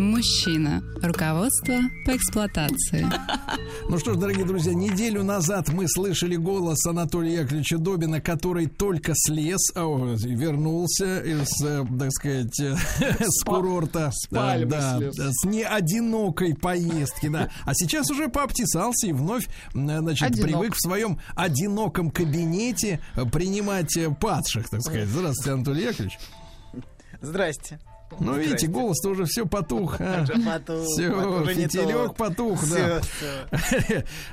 Мужчина. Руководство по эксплуатации. Ну что ж, дорогие друзья, неделю назад мы слышали голос Анатолия Яковлевича Добина, который только слез, а, о, вернулся из, э, так сказать, э, с курорта. пальмы да, слез. с неодинокой поездки, да. А сейчас уже пообтесался и вновь, м, значит, Одинок. привык в своем одиноком кабинете э, принимать э, падших, так сказать. Здравствуйте, Анатолий Яковлевич. Здрасте. Ну, видите, голос-то уже все потух. а. Уже потух, Все, уже не фитилек потух, да.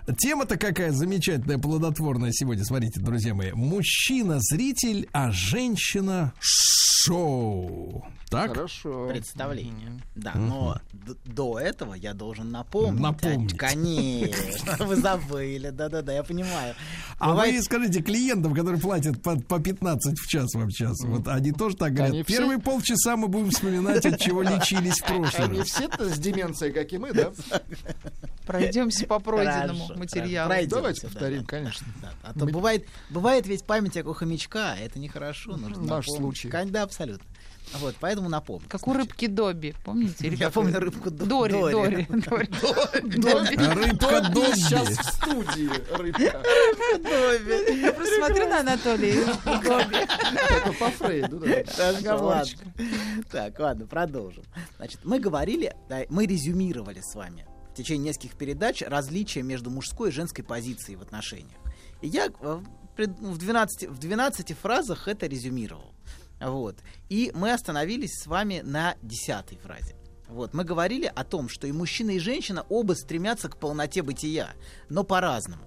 Тема-то какая замечательная, плодотворная сегодня. Смотрите, друзья мои. Мужчина-зритель, а женщина-шоу. Так? Хорошо. Представление. Да, но до этого я должен напомнить. Напомнить. А, Конечно, вы забыли. Да-да-да, я понимаю. А Бывает- вы скажите клиентам, которые платят по, по 15 в час вам час, вот они тоже так говорят. Они все- Первые полчаса мы будем вспоминать, от чего лечились в прошлый Они все-то с деменцией, как и мы, да? Пройдемся по пройденному Хорошо, материалу. пройдемся, Давайте да, повторим, да, конечно. да. А то бывает, бывает ведь память как у хомячка, а это нехорошо. Нужно Наш напомнить. случай. Да, абсолютно. Вот, поэтому напомню. Как у рыбки Добби, помните? Или Я помню рыбку До- Дори. Дори. Дори. Дори. Добби. Рыбка Добби. Сейчас в студии рыбка. Я просто смотрю на Анатолия. Добби. Это по Фрейду. Так, ладно, продолжим. Значит, мы говорили, да, мы резюмировали с вами в течение нескольких передач различия между мужской и женской позицией в отношениях. И я э, пред- в 12, в 12 фразах это резюмировал. Вот. И мы остановились с вами на десятой фразе. Вот, мы говорили о том, что и мужчина, и женщина оба стремятся к полноте бытия, но по-разному.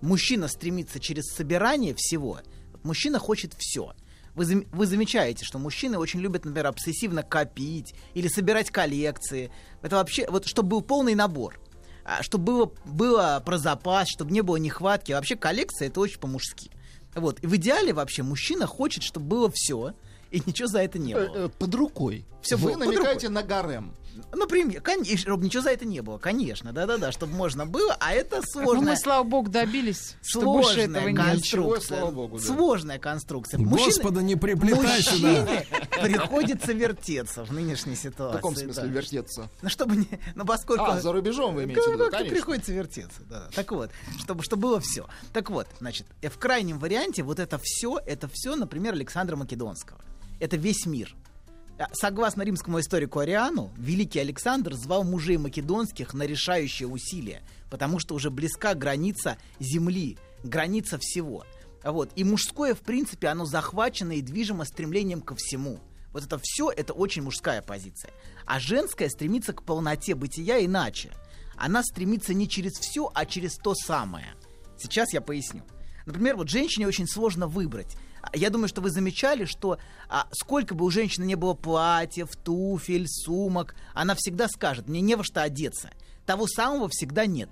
Мужчина стремится через собирание всего, мужчина хочет все. Вы, зам- вы замечаете, что мужчины очень любят, например, обсессивно копить или собирать коллекции. Это вообще, вот, чтобы был полный набор. А, чтобы было, было про запас, чтобы не было нехватки. Вообще коллекция это очень по-мужски. Вот. И в идеале вообще мужчина хочет, чтобы было все, и ничего за это не было. Э, э, Под рукой. Всё Вы было намекаете на гарем. Например, конечно, чтобы ничего за это не было, конечно, да-да-да, чтобы можно было, а это Ну, сложно. мы, слава богу, добились, что больше Сложная этого. Ничего, конструкция. слава богу, да. Сложная конструкция. Господа, не приплетай сюда. приходится вертеться в нынешней В ситуации. каком смысле да. вертеться? Ну, чтобы не... Ну, поскольку... А, за рубежом вы имеете в Ну, виду, конечно. приходится вертеться, да. Так вот, чтобы, чтобы было все. Так вот, значит, э, в крайнем варианте вот это все, это все, например, Александра Македонского. Это весь мир. А, Согласно римскому историку Ариану, великий Александр звал мужей македонских на решающее усилие, потому что уже близка граница земли, граница всего. Вот. И мужское, в принципе, оно захвачено и движимо стремлением ко всему. Вот это все, это очень мужская позиция. А женская стремится к полноте бытия иначе. Она стремится не через все, а через то самое. Сейчас я поясню. Например, вот женщине очень сложно выбрать. Я думаю, что вы замечали, что а, сколько бы у женщины не было платьев, туфель, сумок, она всегда скажет, мне не во что одеться. Того самого всегда нет.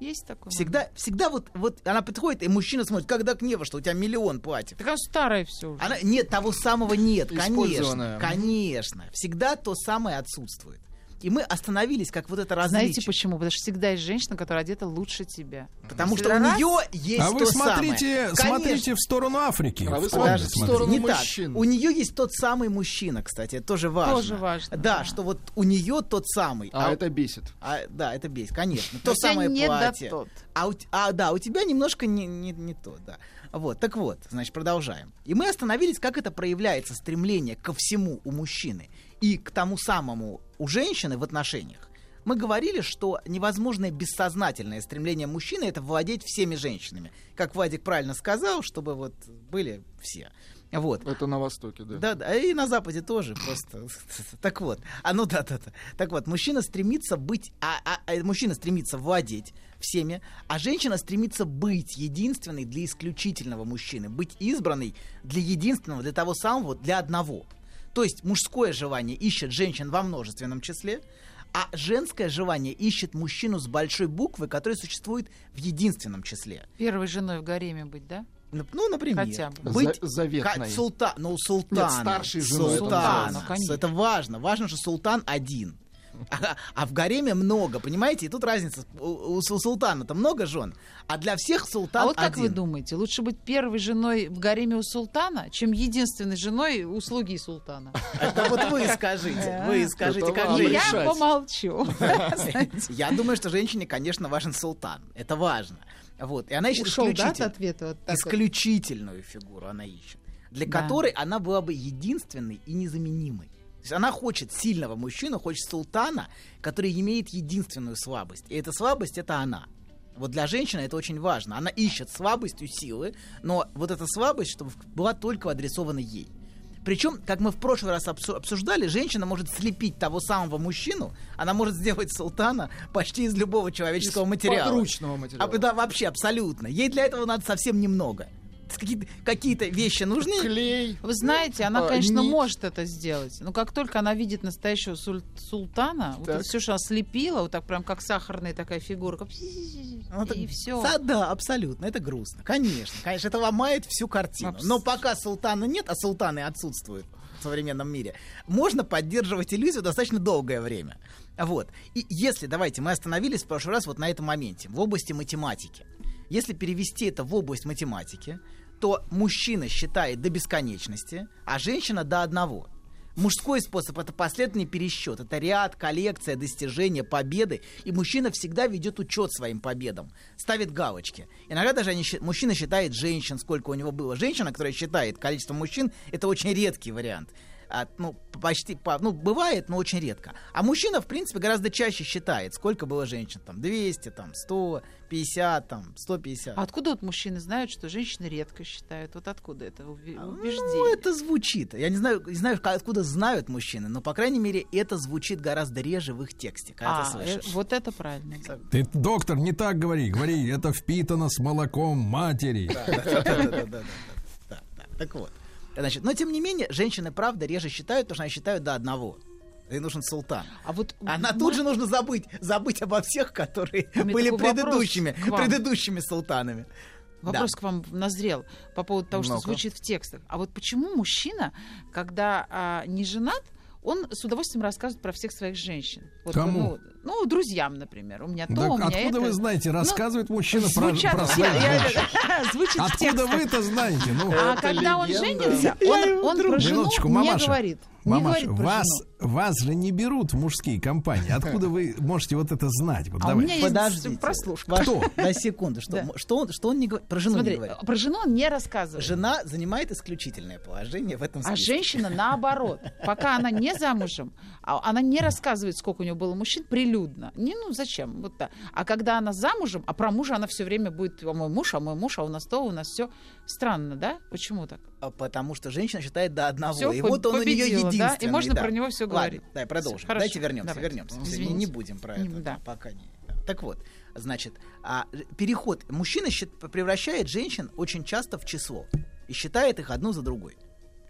Есть такое? Всегда, всегда вот, вот она подходит, и мужчина смотрит, когда не во что, у тебя миллион платьев. Так оно старое все уже. Она, нет, того самого нет, конечно. Конечно. Всегда то самое отсутствует. И мы остановились, как вот это различие. Знаете почему? Потому что всегда есть женщина, которая одета лучше тебя. Потому что у нее есть А то вы смотрите, самое. смотрите Конечно. в сторону Африки. А вы смотрите в смотрите. сторону Не мужчин. так. У нее есть тот самый мужчина, кстати, это тоже важно. Тоже важно, Да, да. что вот у нее тот самый. А это бесит. а, да, это бесит, конечно. Но То самое не да платье. тот. А, у а, да, у тебя немножко не, не, не то, да. Вот, так вот, значит, продолжаем. И мы остановились, как это проявляется стремление ко всему у мужчины и к тому самому у женщины в отношениях. Мы говорили, что невозможное бессознательное стремление мужчины это владеть всеми женщинами. Как Вадик правильно сказал, чтобы вот были все. Вот. Это на Востоке, да. Да, да, и на Западе тоже просто. Так вот, а ну да, да, да. Так вот, мужчина стремится быть, а, а- а мужчина стремится владеть всеми, а женщина стремится быть единственной для исключительного мужчины, быть избранной для единственного, для того самого, для одного. То есть мужское желание ищет женщин во множественном числе, А женское желание ищет мужчину с большой буквы, который существует в единственном числе. Первой женой в гареме быть, да? Нап- Ну, например, Хотя бы. быть За- заветной. ка- султан, ну султан, старшей женой, это султан, важно. Конечно. это важно, важно, что султан один. А, а в гареме много, понимаете? И тут разница. У, у су- султана-то много жен, а для всех султан а вот как один. вы думаете, лучше быть первой женой в гареме у султана, чем единственной женой у слуги султана? Это вот вы скажите, вы скажите, как я помолчу. Я думаю, что женщине, конечно, важен султан. Это важно. Вот. И она ищет Ушел, да, от исключитель- ответа? Вот так вот? исключительную фигуру она ищет, для Да. которой она была бы единственной и незаменимой. То есть она хочет сильного мужчину, хочет султана, который имеет единственную слабость. И эта слабость это она. Вот для женщины это очень важно. Она ищет слабость у силы, но вот эта слабость, чтобы была только адресована ей. Причем, как мы в прошлый раз обсу- обсуждали, женщина может слепить того самого мужчину, она может сделать султана почти из любого человеческого Из материала. подручного материала. А, да, вообще, абсолютно. Ей для этого надо совсем немного. Какие-то, какие-то вещи нужны. Клей. Вы знаете, она, а, конечно, нить. может это сделать. Но как только она видит настоящего суль- султана, вот Так. это все, что она слепила, вот так прям как сахарная такая фигура, как Ну, так- и все. Да, да, абсолютно. Это грустно. Конечно. Конечно, это ломает всю картину. Абс- Но пока султана нет, а султаны отсутствуют в современном мире, можно поддерживать иллюзию достаточно долгое время. Вот. И если, давайте, мы остановились в прошлый раз вот на этом моменте, в области математики. Если перевести это в область математики, то мужчина считает до бесконечности, а женщина до одного. Мужской способ это последовательный пересчет. Это ряд, коллекция, достижения, победы. И мужчина всегда ведет учет своим победам. Ставит галочки. Иногда даже они мужчина считает женщин, сколько у него было. Женщина, которая считает количество мужчин, это очень редкий вариант. А, ну, почти, по- ну, бывает, но очень редко. А мужчина, в принципе, гораздо чаще считает, сколько было женщин. Там 200, там 100, 50, там 150. А откуда вот мужчины знают, что женщины редко считают? Вот откуда это уве- Ну, убеждение? это звучит. Я не знаю, не знаю, откуда знают мужчины, но, по крайней мере, это звучит гораздо реже в их тексте, когда ты А, э, слышишь. вот это правильно. Ты, доктор, не так говори. Говори, это впитано с молоком матери. Да-да-да-да-да. Да, да. Так вот. Значит, но тем не менее, женщины, правда, реже считают, потому что они считают до одного. Ей нужен султан. А вот Она м- тут же нужно забыть, забыть обо всех, которые были предыдущими, предыдущими султанами. Вопрос Да. к вам назрел по поводу того, что Ну-ка. звучит в текстах. А вот почему мужчина, когда а, не женат, он с удовольствием рассказывает про всех своих женщин. Вот, Кому? Ну, ну, друзьям, например. У меня то, Да у меня откуда это. вы знаете, рассказывает мужчина про, про все, я- звучит Откуда текстах. вы-то знаете? Ну, А Это когда он женится, он, он про жену не мамаша. говорит. Мамаша, вас, жену. вас же не берут в мужские компании. Откуда вы можете вот это знать? Вот А у давай. меня есть Подождите. прослушка. Ваш- Кто? На секунду. Что, Да. что, он, что он не говорит? Про жену Смотри, не говорит. про жену он не рассказывает. Жена занимает исключительное положение в этом А списке. женщина наоборот. Пока она не замужем, а она не рассказывает, сколько у нее было мужчин, прилюдно. Не, ну зачем? Вот так. А когда она замужем, а про мужа она все время будет, а мой муж, а мой муж, а у нас то, у нас все. Странно, да? Почему так? А Потому что женщина считает до одного. Всё, и по- вот он у нее победила, да? единственный. И можно да. про него Ладно, говорить. давай продолжим. Всё, Давайте вернемся, давайте. вернемся. Извините. Не, не будем про это. да. Пока не. Так вот, значит, а, переход. Мужчина счит- превращает женщин очень часто в число и считает их одну за другой.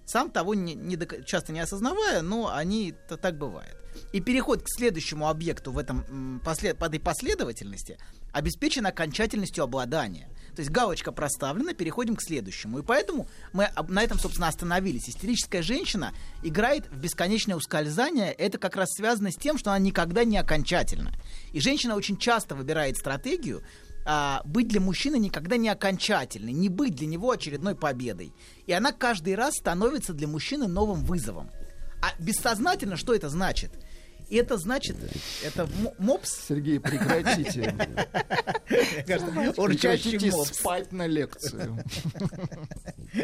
Сам того не, не часто не осознавая, но они так бывает. И переход к следующему объекту в этом м, после, по этой последовательности обеспечен окончательностью обладания. То есть галочка проставлена, переходим к следующему. И поэтому мы на этом, собственно, остановились. Истерическая женщина играет в бесконечное ускользание. Это как раз связано с тем, что она никогда не окончательна. И женщина очень часто выбирает стратегию а, быть для мужчины никогда не окончательной, не быть для него очередной победой. И она каждый раз становится для мужчины новым вызовом. А бессознательно что это значит? И это значит, это мопс, Сергей, прекратите. урчащий Прекратите мопс. спать на лекцию.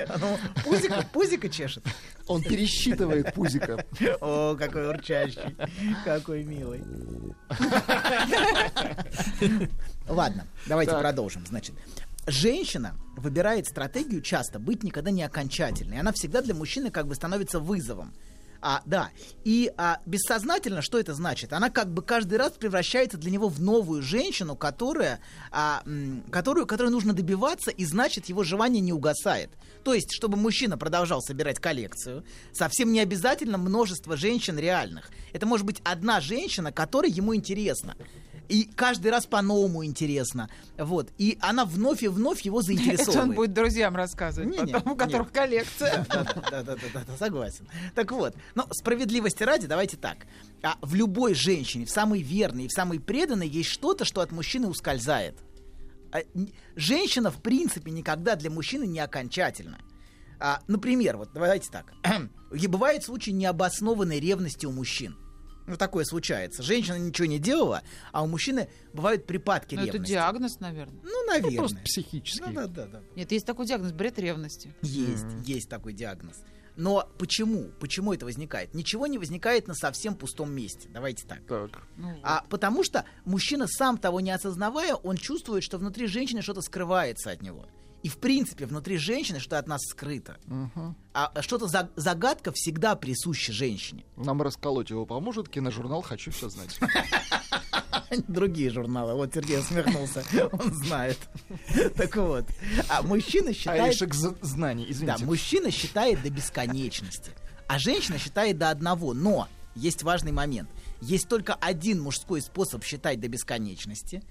Оно пузико, пузико чешет. Он пересчитывает пузика. О, какой урчащий, какой милый. Ладно, давайте Так. продолжим. Значит, женщина выбирает стратегию часто быть никогда не окончательной. Она всегда для мужчины как бы становится вызовом. А, да. И а, бессознательно, что это значит? Она как бы каждый раз превращается для него в новую женщину, которая, а, которую, которой нужно добиваться, и значит его желание не угасает. То есть, чтобы мужчина продолжал собирать коллекцию, совсем не обязательно множество женщин реальных. Это может быть одна женщина, которая ему интересна. И каждый раз по-новому интересно. Вот. И она вновь и вновь его заинтересовывает. Это он будет друзьям рассказывать Не-не, потом, у которых нет. коллекция. Да-да-да, согласен. Так вот, но справедливости ради, давайте так. А в любой женщине, в самой верной и в самой преданной, есть что-то, что от мужчины ускользает. А, Женщина, в принципе, никогда для мужчины не окончательна. А, например, вот давайте так. И Бывает случай необоснованной ревности у мужчин. Ну, такое случается. Женщина ничего не делала, а у мужчины бывают припадки Ну, это ревности. диагноз, наверное. Ну, наверное. Просто психический. Ну, да, да, да. Нет, есть такой диагноз, бред ревности. Есть, есть такой диагноз. Но почему? Почему это возникает? Ничего не возникает на совсем пустом месте. Давайте так. Так. Ну, А потому что мужчина сам того не осознавая, он чувствует, что внутри женщины что-то скрывается от него. И в принципе внутри женщины что-то от нас скрыто. Мгм. А что-то за- загадка всегда присуща женщине. Нам расколоть его поможет киножурнал «Хочу все знать». Другие журналы. Вот Сергей усмехнулся. Он знает. Так вот. А мужчина считает... З- знаний, Да, извините. мужчина считает до бесконечности, а женщина считает до одного. Но есть важный момент. Есть только один мужской способ считать до бесконечности,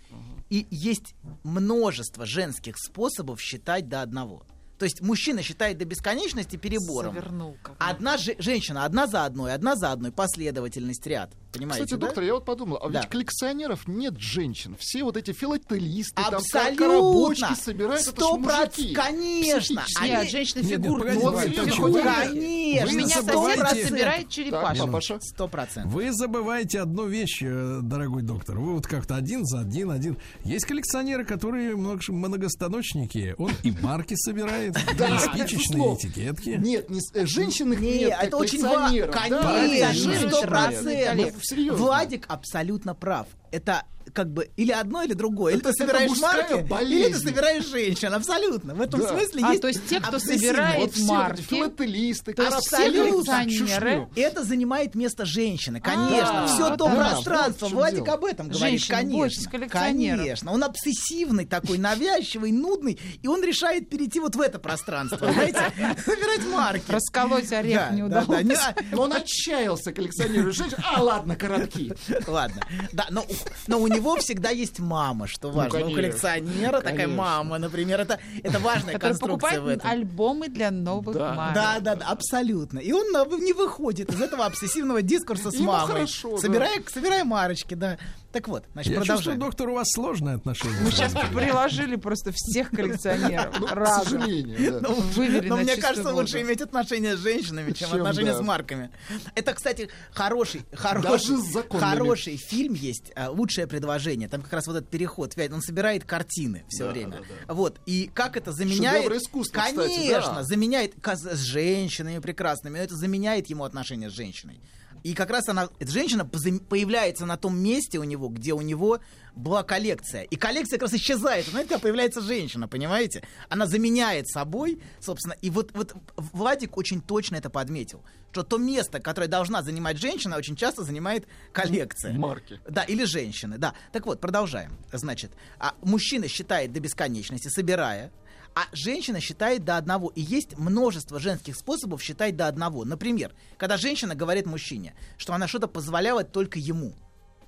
и есть множество женских способов считать до одного. То есть мужчина считает до бесконечности перебором. Завернул как. Одна же- женщина, одна за одной, одна за одной, последовательность ряд. Понимаете, Кстати, да? доктор, я вот подумал, а Да. ведь коллекционеров нет женщин. Все вот эти филателисты, там Абсолютно! коробочки собирают, Сто проц- мужики. Конечно! Они- Нет, женщины Нет, нет, фигурки. серьезно, так хоть вы- Конечно! У меня Вы сосед забываете- собирает папаша. Сто процентов. Вы забываете одну вещь, э, дорогой доктор. Вы вот как-то один за один, один. Есть коллекционеры, которые много- многостаночники. Он и марки собирает, и спичечные этикетки. Нет, э, женщин их Не, нет, это очень важно. Конечно, сто нет. процентов. Серьезно. Владик абсолютно прав. Это как бы или одно, или другое. Или Это- ты собираешь марки, болезнь. или ты собираешь женщин. Абсолютно. В этом Да. смысле А, есть то есть те, кто собирает Вот марки, филателисты, Абсолютно. коллекционеры. Это занимает место женщины, конечно. А, Все то да, пространство. вот Владик дело. об этом говорит, Женщины, конечно. Конечно. Он обсессивный такой, навязчивый, нудный, и он решает перейти вот в это пространство, знаете, собирать марки. Расколоть орех не да, удалось. а, Но он отчаялся коллекционируя женщин. А, ладно, коротки. Ладно. Да, но, у- но у него всегда есть мама, что важно. у конечно. коллекционера такая Конечно. мама, например, это, это важная Который конструкция в покупает этом. альбомы для новых Да. марок. Да, да, да, абсолютно. И он э, не выходит из этого обсессивного дискурса с Ему мамой. хорошо, да. собирая, собирая марочки, да. Так вот, значит, Я чувствую, продолжаем. доктор, у вас сложные отношения. Мы сейчас приложили просто всех коллекционеров. Ну, к сожалению. Ну, но мне кажется, лучше иметь отношения с женщинами, чем, отношения с марками. Это, кстати, хороший, хороший, фильм есть, а, лучшее предложение. Там как раз вот этот переход. Он собирает картины все время. Вот и как это заменяет? Искусства, Конечно, заменяет с женщинами прекрасными. но Это заменяет ему отношения с женщиной. И как раз она, эта женщина появляется на том месте у него, где у него была коллекция. И коллекция как раз исчезает. Знаете, когда появляется женщина, понимаете? Она заменяет собой, собственно. И вот, вот Владик очень точно это подметил. Что то место, которое должна занимать женщина, очень часто занимает коллекция. Марки. Да, или женщины, да. Так вот, продолжаем. Значит, а мужчина считает до бесконечности, собирая, а женщина считает до одного. И есть множество женских способов считать до одного. Например, когда женщина говорит мужчине, что она что-то позволяла только ему.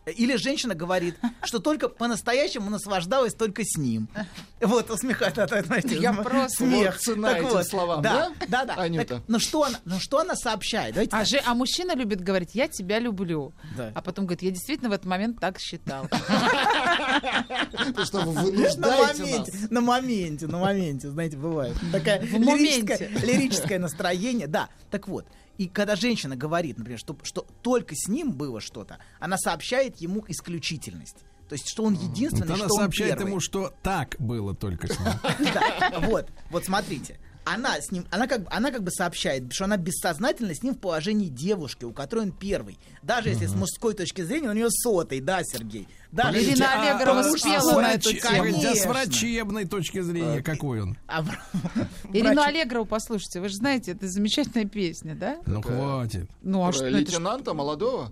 Или женщина говорит, что только по-настоящему наслаждалась только с ним. Вот, усмехается. Я просто- смех. Вот цена Так этим словам, да? Да, да. Анюта? Так, ну, что она, ну что она сообщает? Давайте А, же, а мужчина любит говорить, я тебя люблю. Да. А потом говорит, я действительно в этот момент так считал. То, что вы На вынуждаете на моменте, на моменте, знаете, бывает. Такая лирическое настроение. Да, так вот. И когда женщина говорит, например, что, что только с ним было что-то, она сообщает ему исключительность. То есть, что он единственный, Вот она что он сообщает первый. ему, что так было только с ним. Вот, вот смотрите. Она с ним, она как, бы- она как бы сообщает, что она бессознательно с ним в положении девушки, у которой он первый. Даже если с мужской точки зрения, он у нее сотый, да, Сергей? Даже Ирина Аллегрова что спела сотый, на эту тему. Да, с врачебной точки зрения, какой он? А Ирину Аллегрову послушайте, вы же знаете, это замечательная песня, да? Ну, хватит. Ну, а что лейтенанта молодого?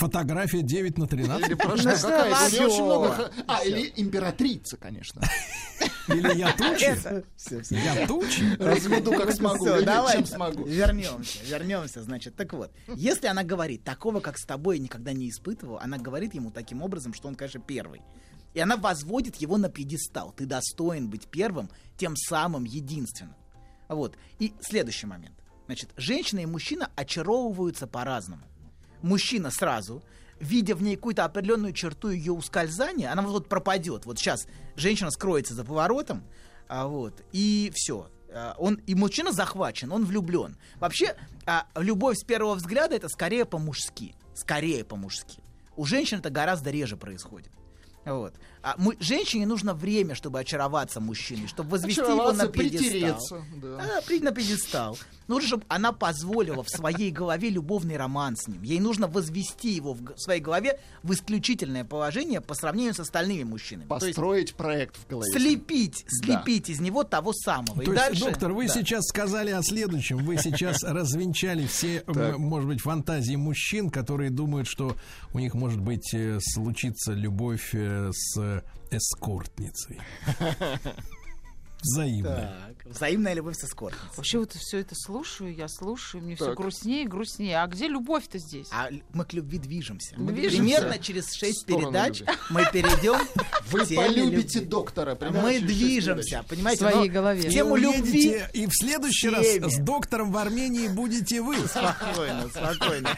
Фотография 9 на 13? Или? Ну, очень много... А, или императрица, конечно. Или я тучи? Я тучи? Разведу как смогу. Давай чем смогу. вернемся, вернемся, значит. Так вот, если она говорит, такого, как с тобой, я никогда не испытывал, она говорит ему таким образом, что он, конечно, первый. И она возводит его на пьедестал. Ты достоин быть первым, тем самым единственным. Вот. И следующий момент. Значит, женщина и мужчина очаровываются по-разному. Мужчина сразу, видя в ней какую-то определенную черту ее ускользания, она вот пропадет. Вот сейчас женщина скроется за поворотом, а вот, и все. Он, и мужчина захвачен, он влюблен. Вообще, а, любовь с первого взгляда это скорее по-мужски. Скорее по-мужски. У женщин это гораздо реже происходит. Вот. А мы, женщине нужно время, чтобы очароваться мужчиной, чтобы возвести его на Очароваться, пьедестал. притереться, да. А, при- на пьедестал. Нужно, чтобы она позволила в своей голове любовный роман с ним. Ей нужно возвести его в своей голове в исключительное положение по сравнению с остальными мужчинами. То есть Построить проект в голове. слепить, слепить из него того самого. То и есть, дальше, доктор, вы да. сейчас сказали о следующем. Вы сейчас развенчали все, может быть, фантазии мужчин, которые думают, что у них может быть э, случится любовь э, с эскортницей. Взаимно. Так, взаимная любовь со эскортницей. Вообще вот все это слушаю, я слушаю, мне все грустнее и грустнее. А где любовь-то здесь? А мы к любви движемся. Движемся. Примерно через шесть передач любви. мы перейдем Вы полюбите любви. доктора. Мы движемся, понимаете? В своей голове. в Тему любви и в следующий раз с доктором в Армении будете вы. Спокойно, спокойно.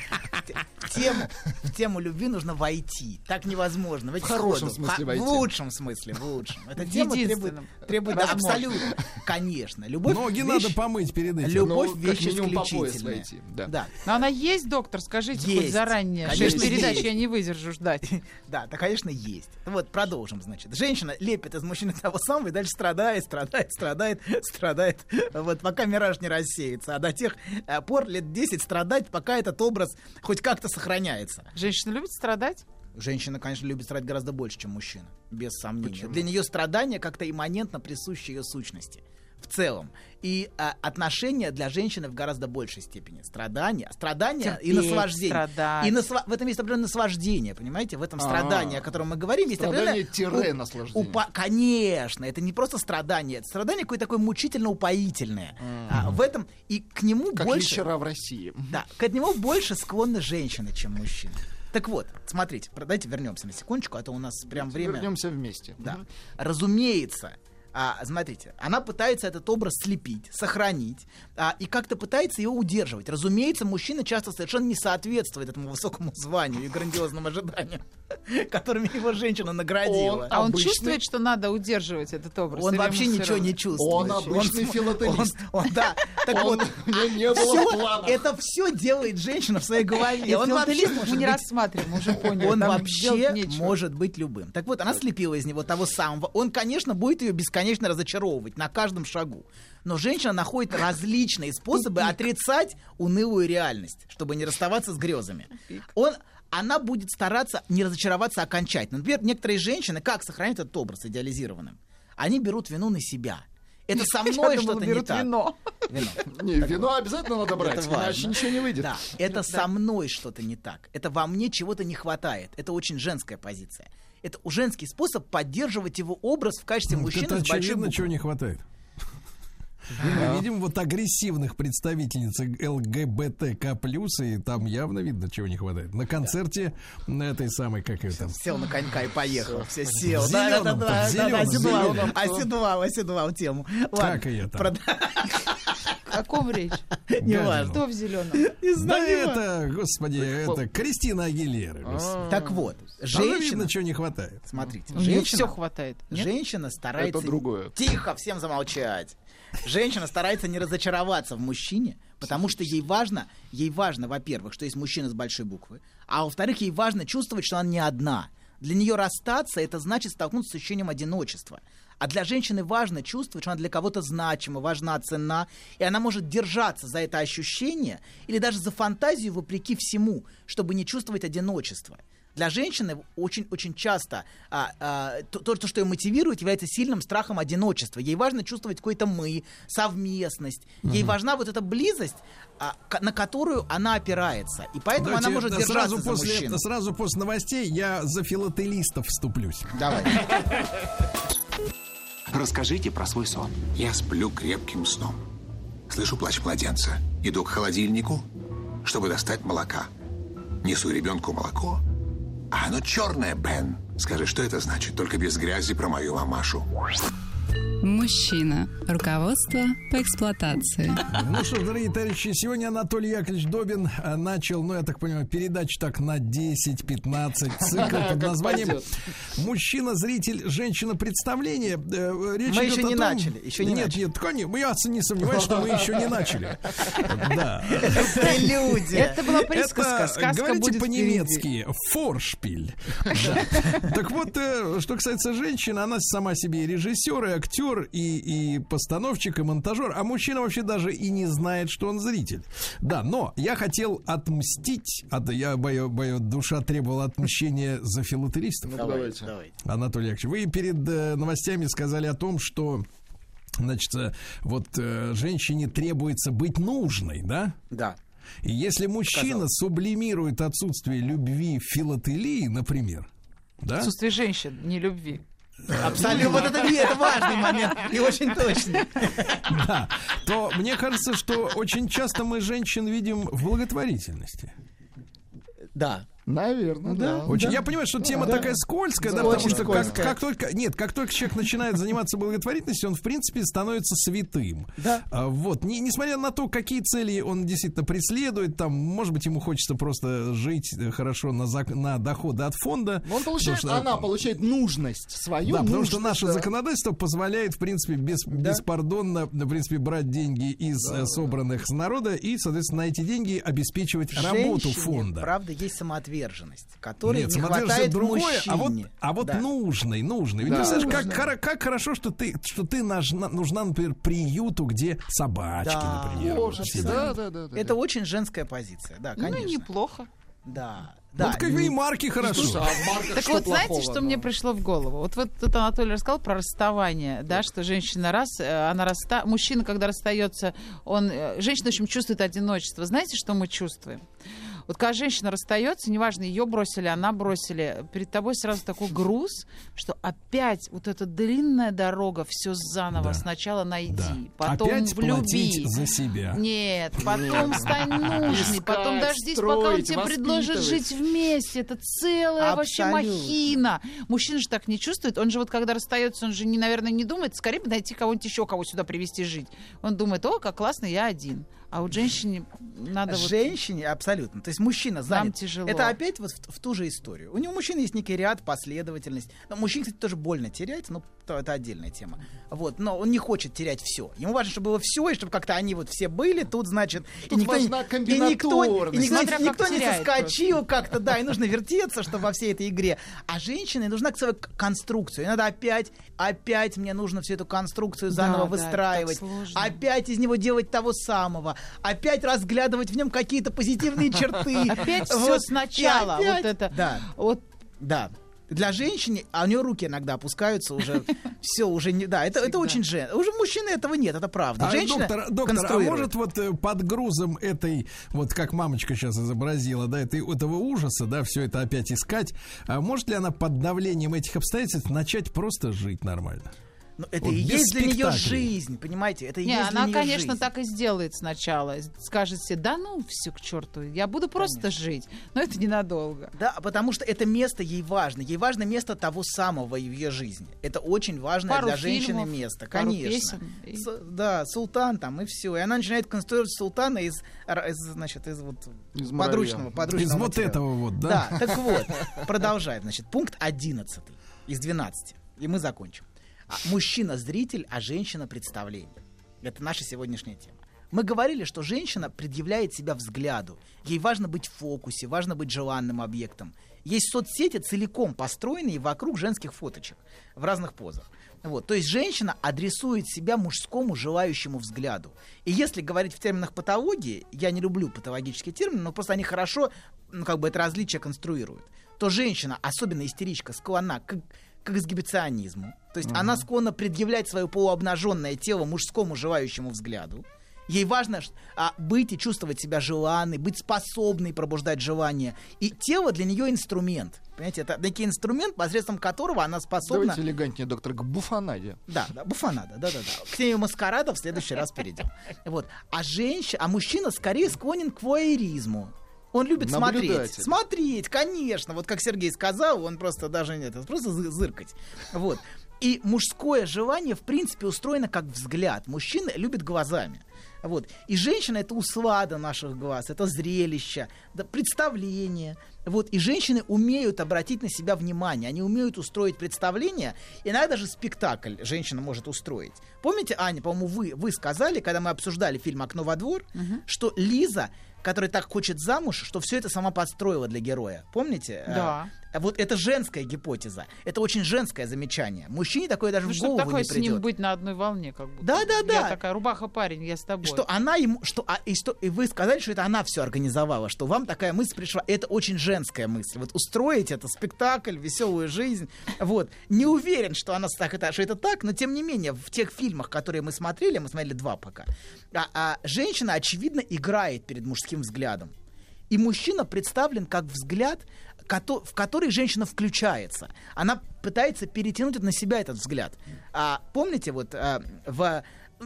Тему, в тему любви нужно войти. Так невозможно. В хорошем смысле войти. В лучшем смысле, в лучшем. Эта тема требует, требует. Абсолютно. Конечно. Любовь Ноги вещь- надо помыть перед этим. Любовь Ну, как вещь исключительная. войти, да. Да. Но она есть, доктор, скажите хоть Есть. заранее. Конечно, Шесть передач есть. я не выдержу ждать. Да, да, конечно, есть. Вот, продолжим, значит. Женщина лепит из мужчины того самого и дальше страдает, страдает, страдает, страдает. Вот, пока мираж не рассеется. А до тех э, пор лет 10 страдать, пока этот образ хоть как-то сохраняется. Женщина любит страдать? Женщина, конечно, любит страдать гораздо больше, чем мужчина. Без сомнения. Для нее страдание как-то имманентно присуще ее сущности. В целом. И а, отношения для женщины в гораздо большей степени. Страдания. Страдания и Терпеть, наслаждение. страдать. И насла- в этом есть определенное наслаждение, понимаете? В этом А. страдании, о котором мы говорим, есть Страдание тире наслаждение. упа- Конечно, это не просто страдание. Это страдание какое-то такое мучительно упоительное. А, в этом и к нему Как больше... вечера в России. Да, к нему больше склонны женщины, чем мужчины. Так вот, смотрите, давайте вернемся на секундочку, а то у нас прям время... Вернемся вместе. Да. Разумеется, а, смотрите, она пытается этот образ слепить, сохранить а, и как-то пытается его удерживать. Разумеется, мужчина часто совершенно не соответствует этому высокому званию и грандиозным ожиданиям, которыми его женщина наградила. А он Обычный- чувствует, что надо удерживать этот образ? Он вообще ничего не чувствует. Он обычный филателист. Он, он- да. Так Он- вот, не было всё- в планах. это все делает женщина в своей голове. Нет, Он вообще филателистов может мы не быть рассматриваем, уже поняли. он вообще может быть любым. Так вот, она слепила из него того самого. Он, конечно, будет ее бесконечно разочаровывать на каждом шагу. Но женщина находит различные способы отрицать унылую реальность, чтобы не расставаться с грезами. Он, она будет стараться не разочароваться окончательно. Например, некоторые женщины как сохранять этот образ идеализированным? Они берут вину на себя. Это со мной что-то не так. вино. Вино. Не, вино обязательно надо брать, иначе ничего не выйдет. Да, это со мной что-то не так. Это во мне чего-то не хватает. Это очень женская позиция. Это женский способ поддерживать его образ в качестве Ну, мужчины это с большой очевидно, чего не хватает. Мы видим вот агрессивных представительниц ЛГБТК+, и там явно видно, чего не хватает. На концерте на этой самой, как ее там, Сел на конька и поехал. Все сел. Да, да, да, да, да, да, оседлал, оседлал, оседлал тему. Как её там? О ком речь? Неважно. Кто в зеленом? Не Да знаю, не важно. это, господи, это Кристина Агилера. господи. Так вот, женщина... чего не хватает. Смотрите, нее все женщина... хватает. Женщина старается... Это другое. Тихо, всем замолчать. Женщина старается не разочароваться в мужчине, потому что ей важно, ей важно, во-первых, что есть мужчина с большой буквы, а во-вторых, ей важно чувствовать, что она не одна. Для нее расстаться это значит столкнуться с ощущением одиночества. А для женщины важно чувствовать, что она для кого-то значима, важна, ценна, и она может держаться за это ощущение или даже за фантазию вопреки всему, чтобы не чувствовать одиночество. Для женщины очень-очень часто а, а, то, то, что ее мотивирует, является сильным страхом одиночества. Ей важно чувствовать какой-то мы, совместность. Ей важна вот эта близость, а, к- на которую она опирается. И поэтому Давайте, она может держаться сразу за после, мужчину. сразу после новостей я за филателистов вступлюсь. Давай. Расскажите про свой сон. Я сплю крепким сном. Слышу плач младенца. Иду к холодильнику, чтобы достать молока. Несу ребенку молоко. А оно черное, Бен. Скажи, что это значит? Только без грязи про мою мамашу. Мужчина. Руководство по эксплуатации. Ну что ж, дорогие товарищи, сегодня Анатолий Яковлевич Добин а, начал, ну, я так понимаю, передачу так на 10-15 цикл под названием «Мужчина-зритель, женщина-представление». Э, Речь Мы еще о не том- начали, еще не нет, начали. Нет, конечно, я не сомневаюсь, что мы еще не начали. Да. Прелюдия. Это была присказка. Это, Сказка говорите будет по-немецки, форшпиль. Да. Так вот, э, что касается женщины, она сама себе и режиссер, и актер, и, и постановщик, и монтажер, а мужчина вообще даже и не знает, что он зритель. Да, но я хотел отмстить, а то я бою, бою, душа требовала отмщения за филателистов. Давайте. Давай. Анатолий Яковлевич, вы перед э, новостями сказали о том, что Значит, э, вот э, женщине требуется быть нужной, да? Да. И если мужчина сублимирует отсутствие любви в филателии, например, да? Отсутствие женщин, не любви. Абсолютно. Вот это, это важный момент. И очень точный. Да, то мне кажется, что очень часто мы женщин видим в благотворительности. Да. Наверное, да. Очень, Я понимаю, что тема Да. такая скользкая, да, Да, потому что как, скользкая. как только нет, как только человек начинает заниматься благотворительностью, он в принципе становится святым. Да. А, вот, не, несмотря на то, какие цели он действительно преследует, там, может быть, ему хочется просто жить э, хорошо на, зак- на доходы от фонда. Он получает, что- она получает нужность свою. Да, потому что нужность, наше да. законодательство позволяет, в принципе, без, беспардонно, в принципе, брать деньги из э, собранных с народа и, соответственно, на эти деньги обеспечивать работу Женщине, фонда. правда, есть самоотверженность, которой Нет, не самоотверженность хватает другое, а вот, мужчине. а вот Да. нужный, нужный. Ведь Да. ты знаешь, как, как хорошо, что ты, что ты нужна, нужна, например, приюту, где собачки, Да. например. Кошечки, да, да, да, да. Это очень женская позиция, да, Ну, конечно. неплохо. Да, Вот да. как и марки хорошо. Слушай, а марках Так что вот, знаете, плохого, что да? мне пришло в голову? Вот, вот тут Анатолий рассказал про расставание, да, что женщина раз, э, она расста... мужчина, когда расстается, он, э, женщина, в общем, чувствует одиночество. Знаете, что мы чувствуем? Вот когда женщина расстается, неважно, ее бросили, она бросили, перед тобой сразу такой груз, что опять вот эта длинная дорога, все заново, Да. сначала найди, Да. потом Опять влюби. за себя. Нет, потом стань нужный, потом дождись, пока он тебе предложит жить вместе. Это целая вообще махина. Мужчина же так не чувствует. Он же вот когда расстается, он же, не, наверное, не думает, скорее бы найти кого-нибудь еще, кого сюда привести жить. Он думает, о, как классно, я один. А вот женщине надо вот... Женщине абсолютно. То есть мужчина занят. тяжело. Это опять вот в, в ту же историю. У него мужчины есть некий ряд, последовательность. Но мужчине, кстати, тоже больно терять, но то это отдельная тема. Вот, но он не хочет терять все. Ему важно, чтобы было все, и чтобы как-то они вот все были. Тут, значит, Тут не- важна и никто, и никто, Смотря никто не соскочил как-то, да, и нужно вертеться, чтобы во всей этой игре. А женщине нужна целая к- конструкция. И надо опять, опять мне нужно всю эту конструкцию Да, заново да, выстраивать. сложно. опять из него делать того самого. Опять разглядывать в нем какие-то позитивные черты. Опять все Вот. сначала. И опять- Вот это. Да, Вот да. Для женщины, а у нее руки иногда опускаются уже, все уже не, да, это, это очень жен, уже мужчины этого нет, это правда. А, Женщина доктор, доктор, а может вот э, под грузом этой, вот как мамочка сейчас изобразила, да, этой, этого ужаса, да, все это опять искать, а может ли она под давлением этих обстоятельств начать просто жить нормально? Ну, это Вот и есть для нее жизнь, понимаете? Это и Не, есть для она, неё конечно, жизнь. так и сделает сначала. Скажет себе, да ну, все к черту, я буду просто жить. Но это ненадолго. Да, потому что это место ей важно. Ей важно место того самого в ее жизни. Это очень важное Пару для женщины фильмов, место, пару конечно. песен, С- да, султан там и все. И она начинает конструировать султана из, из, значит, из вот Из подручного, муравья. подручного Из вот материала. этого вот, да? Да, так вот, продолжаем. Значит, пункт 11 из 12. И мы закончим. А, Мужчина-зритель, а женщина-представление. Это наша сегодняшняя тема. Мы говорили, что женщина предъявляет себя взгляду. Ей важно быть в фокусе, важно быть желанным объектом. Есть соцсети целиком построенные вокруг женских фоточек в разных позах. Вот, то есть женщина адресует себя мужскому желающему взгляду. И если говорить в терминах патологии, я не люблю патологические термины, но просто они хорошо, ну, как бы это различие конструируют, то женщина, особенно истеричка, склонна к, к эксгибиционизму. То есть она склонна предъявлять свое полуобнаженное тело мужскому желающему взгляду. Ей важно а, быть и чувствовать себя желанной, быть способной пробуждать желание. И тело для нее инструмент. Понимаете, это некий инструмент, посредством которого она способна... Давайте элегантнее, доктор, к буфанаде. Да, да, буфанада, да, да, да. К теме маскарада в следующий раз перейдем. Вот. А женщина, а мужчина скорее склонен к воеризму. Он любит смотреть. Смотреть, конечно. Вот как Сергей сказал, он просто даже нет, это просто зы- зыркать. Вот. И мужское желание, в принципе, устроено как взгляд. Мужчина любит глазами. Вот. И женщина это услада наших глаз, это зрелище, да, представление. Вот. И женщины умеют обратить на себя внимание, они умеют устроить представление, иногда даже спектакль женщина может устроить. Помните, Аня, по-моему, вы, вы сказали, когда мы обсуждали фильм «Окно во двор», что Лиза, которая так хочет замуж, что все это сама подстроила для героя. Помните? Да. А Вот это женская гипотеза. Это очень женское замечание. Мужчине такое даже Ну, в голову такое не с ним придет. быть на одной волне, как будто. Да, да, Я да. такая рубаха парень, я с тобой. Что она ему, что, а, и что, и вы сказали, что это она все организовала, что вам такая мысль пришла. Это очень женская мысль. Вот устроить это спектакль, веселую жизнь. Вот. Не уверен, что она так это, что это так, но тем не менее в тех фильмах, которые мы смотрели, мы смотрели два пока, а, а женщина очевидно играет перед мужским взглядом. И мужчина представлен как взгляд, в который женщина включается. Она пытается перетянуть на себя этот взгляд. А, помните, вот а, в,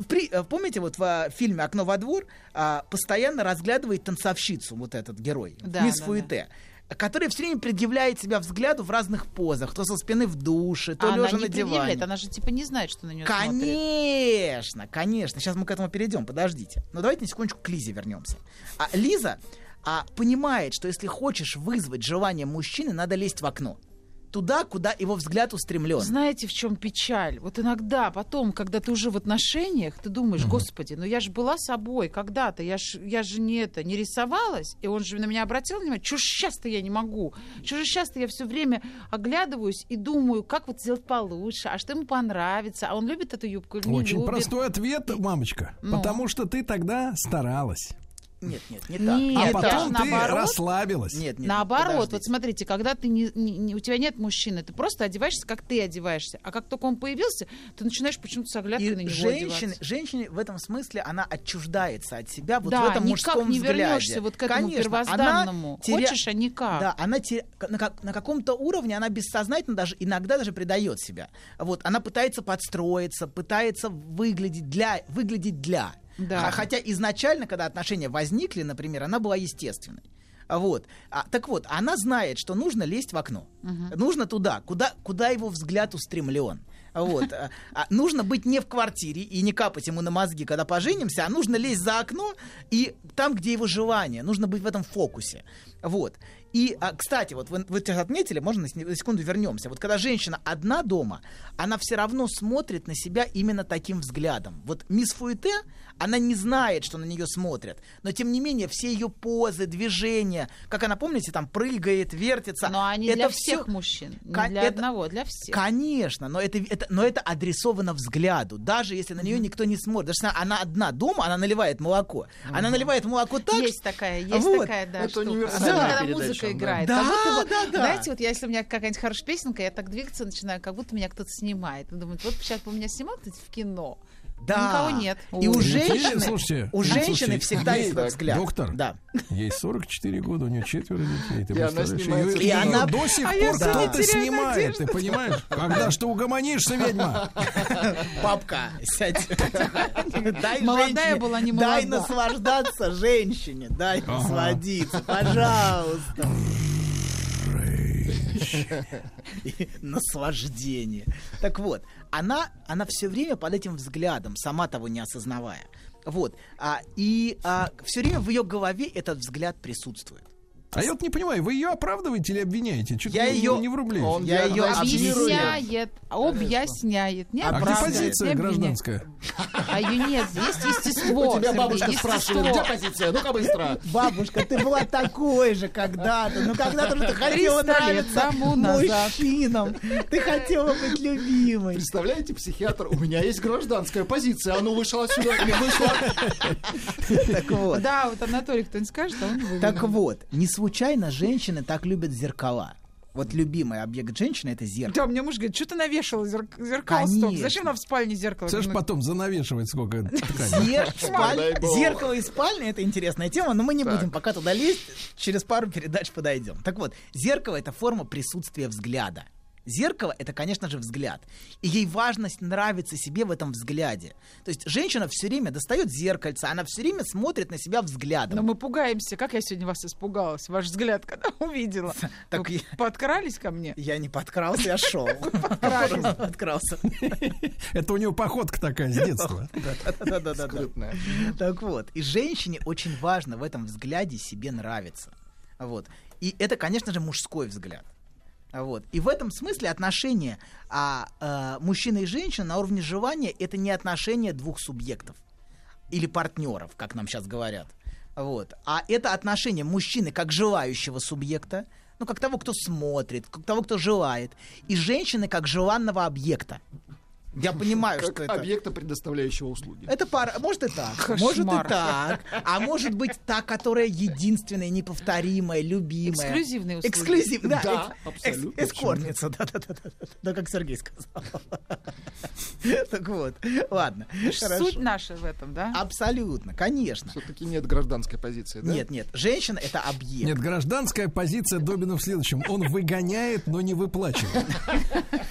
при- а, помните, вот в фильме Окно во двор а, постоянно разглядывает танцовщицу, вот этот герой, Да, мисс да, Фуэте. Которая все время предъявляет себя взгляду в разных позах, то со спины в душе, то А она лежа не на диване. она же типа не знает, что на нее смотрит. Конечно, конечно. Сейчас мы к этому перейдем, подождите. Но давайте на секундочку к Лизе вернемся. А Лиза а, понимает, что если хочешь вызвать желание мужчины, надо лезть в окно. Туда, куда его взгляд устремлен. Знаете, в чем печаль? Вот иногда потом, когда ты уже в отношениях, ты думаешь, господи, ну я же была собой когда-то, я же я же не это, не рисовалась, и он же на меня обратил внимание, что же сейчас-то я не могу, что же сейчас-то я все время оглядываюсь и думаю, как вот сделать получше, а что ему понравится, а он любит эту юбку или не Очень любит. простой ответ, мамочка. Ну. Потому что ты тогда старалась. Нет, нет, не так. Нет, а потом ты наоборот. расслабилась. Нет, нет, Наоборот, подождите. вот смотрите, когда ты не, не- не- у тебя нет мужчины, ты просто одеваешься, как ты одеваешься. А как только он появился, ты начинаешь почему-то с оглядкой И на него женщины, одеваться. женщине в этом смысле она отчуждается от себя вот Да, в этом никак мужском не взгляде. вернешься вот к этому Конечно, первозданному. она теря- Хочешь, а никак. Да, она те- на, как- на каком-то уровне она бессознательно даже иногда даже предает себя. Вот она пытается подстроиться, пытается выглядеть для, выглядеть для. Да. Х- Хотя изначально, когда отношения возникли, например, она была естественной. А Вот. А, так вот, она знает, что нужно лезть в окно. Нужно туда, куда, куда его взгляд устремлен. Вот. А, а нужно быть не в квартире и не капать ему на мозги, когда поженимся, а нужно лезть за окно и там, где его желание. Нужно быть в этом фокусе. Вот. И, а, кстати, вот вы, вы сейчас отметили, можно на секунду вернемся. Вот когда женщина одна дома, она все равно смотрит на себя именно таким взглядом. Вот мисс Фуэте, она не знает, что на нее смотрят, но тем не менее все ее позы, движения, как она, помните, там прыгает, вертится. Но они это для всех мужчин, не Ка- для это- одного, для всех. Конечно, но это, это, но это адресовано взгляду. Даже если на нее никто не смотрит. Даже если она одна дома, она наливает молоко. Она наливает молоко так. Есть такая, есть Вот. такая, да, Это штука. универсальная когда передача, да. играет. Да, Как будто да, да. Знаете, вот я, если у меня какая-нибудь хорошая песенка, я так двигаться начинаю, как будто меня кто-то снимает. И думаю, вот сейчас бы меня снимал кто-то в кино. Да. Никого нет. И у женщины, Слушайте, у женщины слушайте, всегда есть этот так, взгляд. доктор. Да. Ей 44 года, у нее четверо детей. Ты И она в И её она- до сих А пор кто-то снимает, ты понимаешь? Когда ты угомонишься, ведьма? Папка, сядь. Дай Молодая была, не Дай молода. наслаждаться женщине, дай насладиться, пожалуйста. Наслаждение. Так вот, она, она все время под этим взглядом, сама того не осознавая. Вот. А, и все время в ее голове этот взгляд присутствует. А я вот не понимаю, вы ее оправдываете или обвиняете? Чуть Я не, её- не врублюсь. Он Я ее. Объясняет, объясняет. Не А где позиция не гражданская? А ее нет, есть естество. У тебя бабушка спрашивает, где позиция? Ну-ка быстро. Бабушка, ты была такой же когда-то. Ну, когда-то ты хотела 300 лет нравиться мужчинам. Ты хотела быть любимой. Представляете, психиатр, у меня есть гражданская позиция, а ну вышел отсюда, не вышла. Так вот. Да, вот Анатолий кто-нибудь скажет, а он. Так вот, не случайно женщины так любят зеркала. Вот любимый объект женщины это зеркало. Да, мне муж говорит, что ты навешала зерк- зеркало столько? Конечно. Зачем нам в спальне зеркало? Слышь, потом занавешивает сколько. Зер-. Зеркало и спальня это интересная тема, но мы не будем пока туда лезть. Через пару передач подойдем. Так вот, зеркало это форма присутствия взгляда. Зеркало это, конечно же, взгляд. И ей важность нравится себе в этом взгляде. То есть женщина все время достает зеркальце, она все время смотрит на себя взглядом. Но мы пугаемся. Как я сегодня вас испугалась? Ваш взгляд, когда увидела. Так Вы я- подкрались ко мне? Я не подкрался, я шел. Подкрался. Это у него походка такая с детства. Да-да-да. Так вот, и женщине очень важно в этом взгляде себе нравиться. Вот. И это, конечно же, мужской взгляд. Вот. И в этом смысле отношения а, а, мужчины и женщины на уровне желания это не отношения двух субъектов или партнеров, как нам сейчас говорят. Вот. А это отношение мужчины как желающего субъекта, ну, как того, кто смотрит, как того, кто желает, и женщины как желанного объекта. Я понимаю, что Как это... объекта, предоставляющего услуги. Это пара, может и так, Кошмар. может и так, а может быть та, которая единственная, неповторимая, любимая. Эксклюзивные услуги. Эксклюзив, да, Да, абсолютно. эскортница, да, да, да, да, да, да, как Сергей сказал. Так вот, ладно, Суть наша в этом, да? Абсолютно, конечно. Все-таки нет гражданской позиции, да? Нет, нет, женщина это объект. Нет, гражданская позиция Добина в следующем. Он выгоняет, но не выплачивает.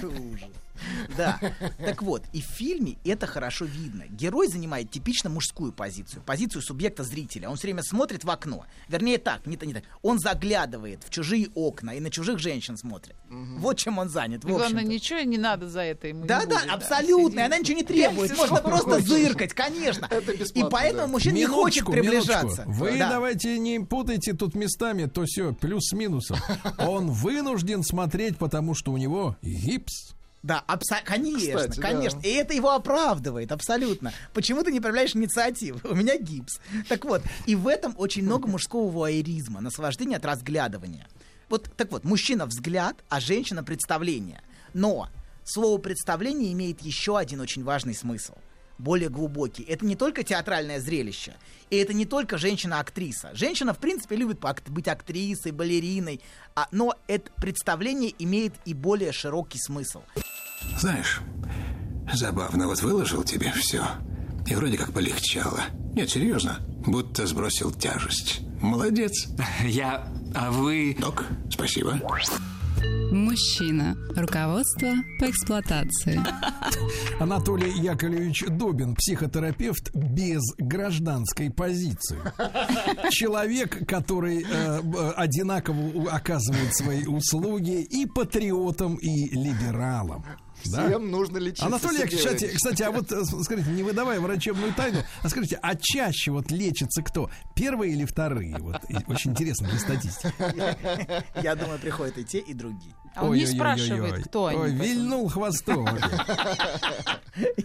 Ужас. Да. Так вот, и в фильме это хорошо видно. Герой занимает типично мужскую позицию, позицию субъекта-зрителя. Он все время смотрит в окно. Вернее, так, не, так, не так. Он заглядывает в чужие окна и на чужих женщин смотрит. Вот чем он занят. В главное, ничего не надо за это ему. Да, да, будет, абсолютно. И сидит. она ничего не требует. Всё, Можно просто хочешь. зыркать, конечно. Это И поэтому да. мужчина не хочет приближаться. минуточку. Вы Да. давайте не путайте тут местами, то все плюс с минусом. Он вынужден смотреть, потому что у него гипс. Да, абсо- конечно, Кстати, да. конечно. И это его оправдывает, абсолютно. Почему ты не проявляешь инициативу? У меня гипс. Так вот, и в этом очень много мужского вуайеризма, наслаждения от разглядывания. Вот, так вот, мужчина взгляд, а женщина представление. Но слово представление имеет еще один очень важный смысл. Более глубокий. Это не только театральное зрелище, и это не только женщина-актриса. Женщина, в принципе, любит быть актрисой, балериной, а, но это представление имеет и более широкий смысл. Знаешь, забавно, вот выложил тебе все. И вроде как полегчало. Нет, серьезно, будто сбросил тяжесть. Молодец. Я... А вы... Док, спасибо. Мужчина. Руководство по эксплуатации. Анатолий Яковлевич Добин, психотерапевт без гражданской позиции. Человек, который э, одинаково оказывает свои услуги и патриотам, и либералам. Да? Всем нужно лечиться. Анатолий кстати, кстати, а вот э, скажите, не выдавая врачебную тайну, а скажите, а чаще вот лечится кто? Первые или вторые? Вот очень интересно для статистики. Я думаю, приходят и те, и другие. А он не Ой-ой-ой-ой-ой. спрашивает, кто они. Ой, вильнул хвостом.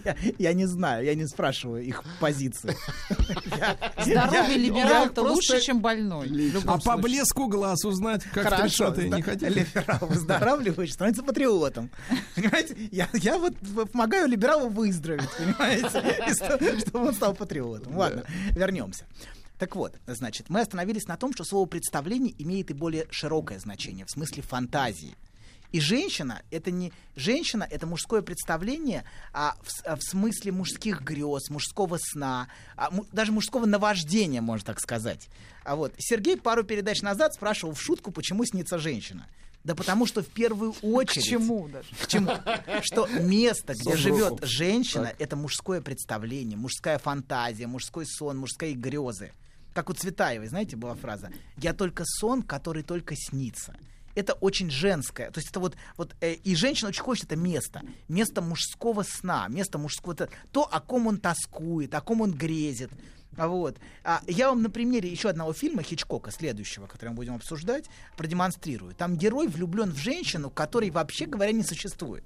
Я, я не знаю, я не спрашиваю их позиции. Здоровый либерал-то лучше, чем больной. А по блеску глаз узнать, как 30-е не да, хотели? Либерал выздоравливающий становится патриотом. Понимаете? Я, я вот помогаю либералу выздороветь, понимаете? Чтобы он стал патриотом. Ладно, вернемся. Так вот, значит, мы остановились на том, что слово представление имеет и более широкое значение, в смысле фантазии. И женщина это не женщина, это мужское представление а, в, а, в смысле мужских грез, мужского сна, а, му- даже мужского наваждения, можно так сказать. А вот Сергей пару передач назад спрашивал в шутку, почему снится женщина. Да потому что в первую К очередь... чему даже? К чему? Что место, где живет женщина, это мужское представление, мужская фантазия, мужской сон, мужские грезы. Как у Цветаевой, знаете, была фраза «Я только сон, который только снится». Это очень женское. То есть это вот, вот э, и женщина очень хочет это место. Место мужского сна, место мужского... То, то, о ком он тоскует, о ком он грезит. Вот. А я вам на примере еще одного фильма Хичкока, следующего, который мы будем обсуждать, продемонстрирую. Там герой влюблен в женщину, которой вообще говоря не существует.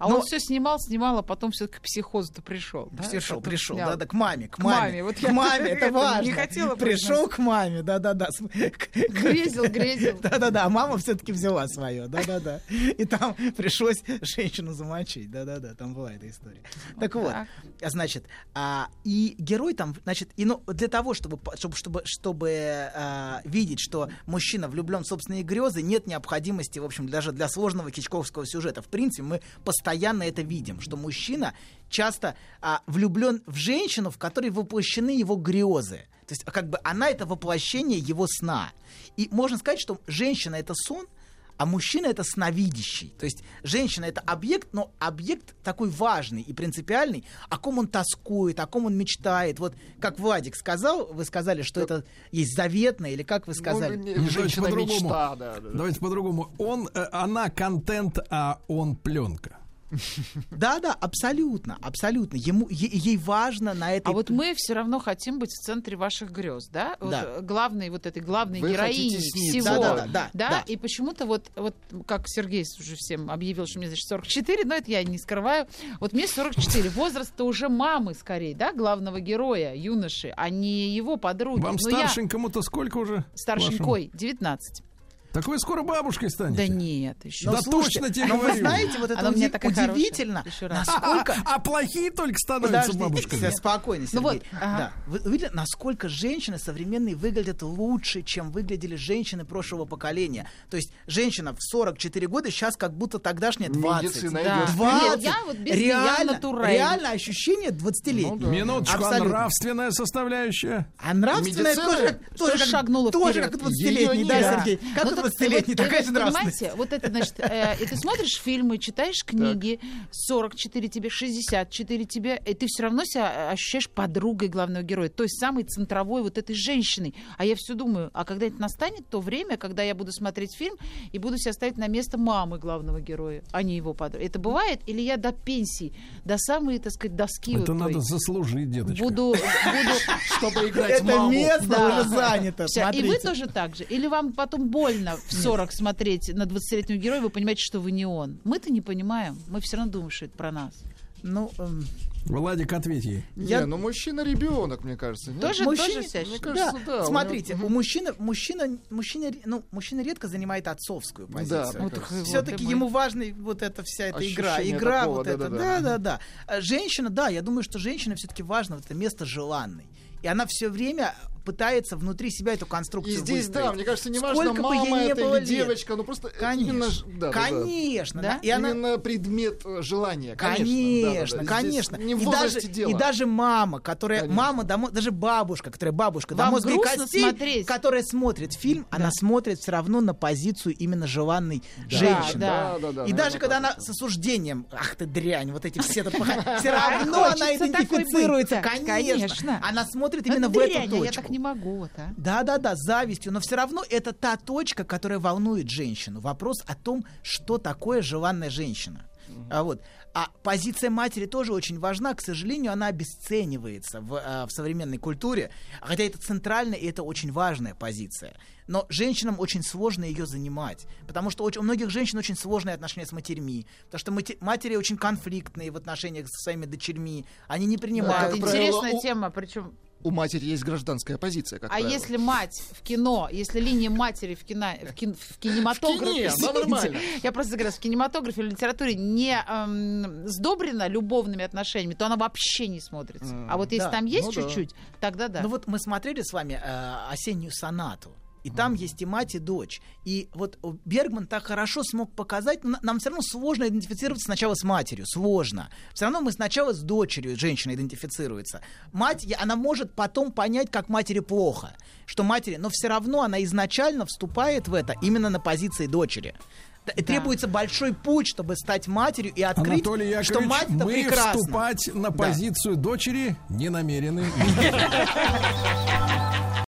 А Но- он все снимал, снимал, а потом все к психозу-то пришел. да? Пришел, пришел, да, да, к маме, к К маме. маме, вот к я маме, это важно. не хотела Пришел к маме, да-да-да. С- к- Грезил, грезил. Да-да-да, а мама все-таки взяла свое, да-да-да. И там пришлось женщину замочить, да-да-да, там была эта история. Так вот, так. а, значит, а, и герой там, значит, и, ну, для того, чтобы, чтобы, чтобы, чтобы а, видеть, что мужчина влюблен в собственные грезы, нет необходимости, в общем, даже для сложного кичковского сюжета. В принципе, мы постоянно это видим, что мужчина часто а, влюблен в женщину, в которой воплощены его грезы. То есть, как бы она это воплощение его сна. И можно сказать, что женщина это сон, а мужчина это сновидящий. То есть женщина это объект, но объект такой важный и принципиальный, о ком он тоскует, о ком он мечтает. Вот как Владик сказал, вы сказали, что это есть заветное, или как вы сказали? Ну, не- давайте женщина по-другому. мечта, да, да, да. Давайте по-другому. Он, э, она контент, а он пленка. Да, да, абсолютно, абсолютно. Ему, е- ей важно на этой... А вот мы все равно хотим быть в центре ваших грез, да? Вот, Да. э, главной вот этой главной Вы героини всего. Да, да, да, да, да. И почему-то вот, вот как Сергей уже всем объявил, что мне, значит, 44, но это я не скрываю. Вот мне 44. Возраст-то уже мамы, скорее, да, главного героя, юноши, а не его подруги. Вам Но я старшенькому-то сколько уже? старшенькой, 19. Так вы скоро бабушкой станете. Да нет, еще. Да слушайте, точно тебе вы говорю. знаете, вот это Она уди- такая удивительно, насколько... А, а плохие только становятся Подождите, бабушками. Спокойно, Ну Сергей. вот, ага. да. Вы вы видели, насколько женщины современные выглядят лучше, чем выглядели женщины прошлого поколения. То есть женщина в 44 года сейчас как будто тогдашняя 20. Медицина Да. идет. 20. Нет, я вот без я реально, реально ощущение 20-летней. Ну да. Минуточку, а Абсолютно. нравственная составляющая. А нравственная Медицина тоже, тоже, как, шагнула тоже вперед. как 20-летний, Её да. Сергей? Как Ну 20-летний, вот, такая же нравственность. Понимаете, вот это, значит, э, и ты смотришь фильмы, читаешь книги, 44 тебе, 64 тебе, и ты все равно себя ощущаешь подругой главного героя, той самой центровой вот этой женщиной. А я все думаю, а когда это настанет, то время, когда я буду смотреть фильм и буду себя ставить на место мамы главного героя, а не его подруги. Это бывает? Или я до пенсии, до самой, так сказать, доски Это вот той надо заслужить, деточка. буду, буду Чтобы играть Это маму. место Да. уже занято. И вы тоже так же? Или вам потом больно в 40 смотреть на 20-летнего героя, вы понимаете, что вы не он? Мы-то не понимаем. Мы все равно думаем, что это про нас. Ну, эм, Владик, ответь ей. Не, ну мужчина ребенок, мне кажется. нет? Тоже, Мужчине- тоже мне кажется, да, да, у смотрите, него- у мужчины, мужчина, мужчина, ну, мужчина редко занимает отцовскую Да, позицию. мне Вот Все-таки ему важна вот эта вся эта игра. Игра такого, вот это. да-да-да. Да, да, да. А Женщина, да, я думаю, что женщина все-таки важно вот это место желанной. И она все время пытается внутри себя эту конструкцию И здесь, выстроить. да, мне кажется, не важно, Сколько бы ей мама не это было или лет. девочка, ну просто это Конечно, именно да, да, да. конечно, Да? да. И она, Именно предмет э, желания, конечно. Конечно, да-да-да. Здесь конечно. Не в и, даже, дело. и даже мама, которая Конечно. мама, до мо- даже бабушка, которая бабушка до Вам мозга и грустно костей, смотреть? которая смотрит фильм, она смотрит все равно на позицию именно желанной женщины. да. Да, да, да, И даже когда она с осуждением, ах ты дрянь, вот эти все все равно она идентифицируется, да, конечно. конечно. Она смотрит именно в эту точку. Не могу, вот, а. Да, да, да, завистью, но все равно это та точка, которая волнует женщину. Вопрос о том, что такое желанная женщина. А вот. А позиция матери тоже очень важна. К сожалению, она обесценивается в, а, в современной культуре. Хотя это центральная и это очень важная позиция. Но женщинам очень сложно ее занимать. Потому что очень- у многих женщин очень сложные отношения с матерьми. Потому что мати- матери очень конфликтные в отношениях со своими дочерьми. Они не Это принимают. как интересная правило, у- тема, причем У матери есть гражданская позиция, как А правило. если мать в кино, если линия матери в, кино, в, кин- в кинематографе, В кине, да, извините, нормально. я просто говорю, в кинематографе или литературе не эм, сдобрена любовными отношениями, то она вообще не смотрится. А вот если да. там есть Ну да. чуть-чуть, тогда да. Ну вот мы смотрели с вами э, осеннюю сонату. И там есть и мать, и дочь. И вот э, Бергман так хорошо смог показать, нам все равно сложно идентифицироваться сначала с матерью, сложно. Все равно мы сначала с дочерью женщина идентифицируется. Мать, она может потом понять, как матери плохо, что матери, но все равно она изначально вступает в это именно на позиции дочери. И Требуется большой путь, чтобы стать матерью и открыть, Анатолий Яковлевич, что мать это мы прекрасно. вступать на позицию дочери не намерены.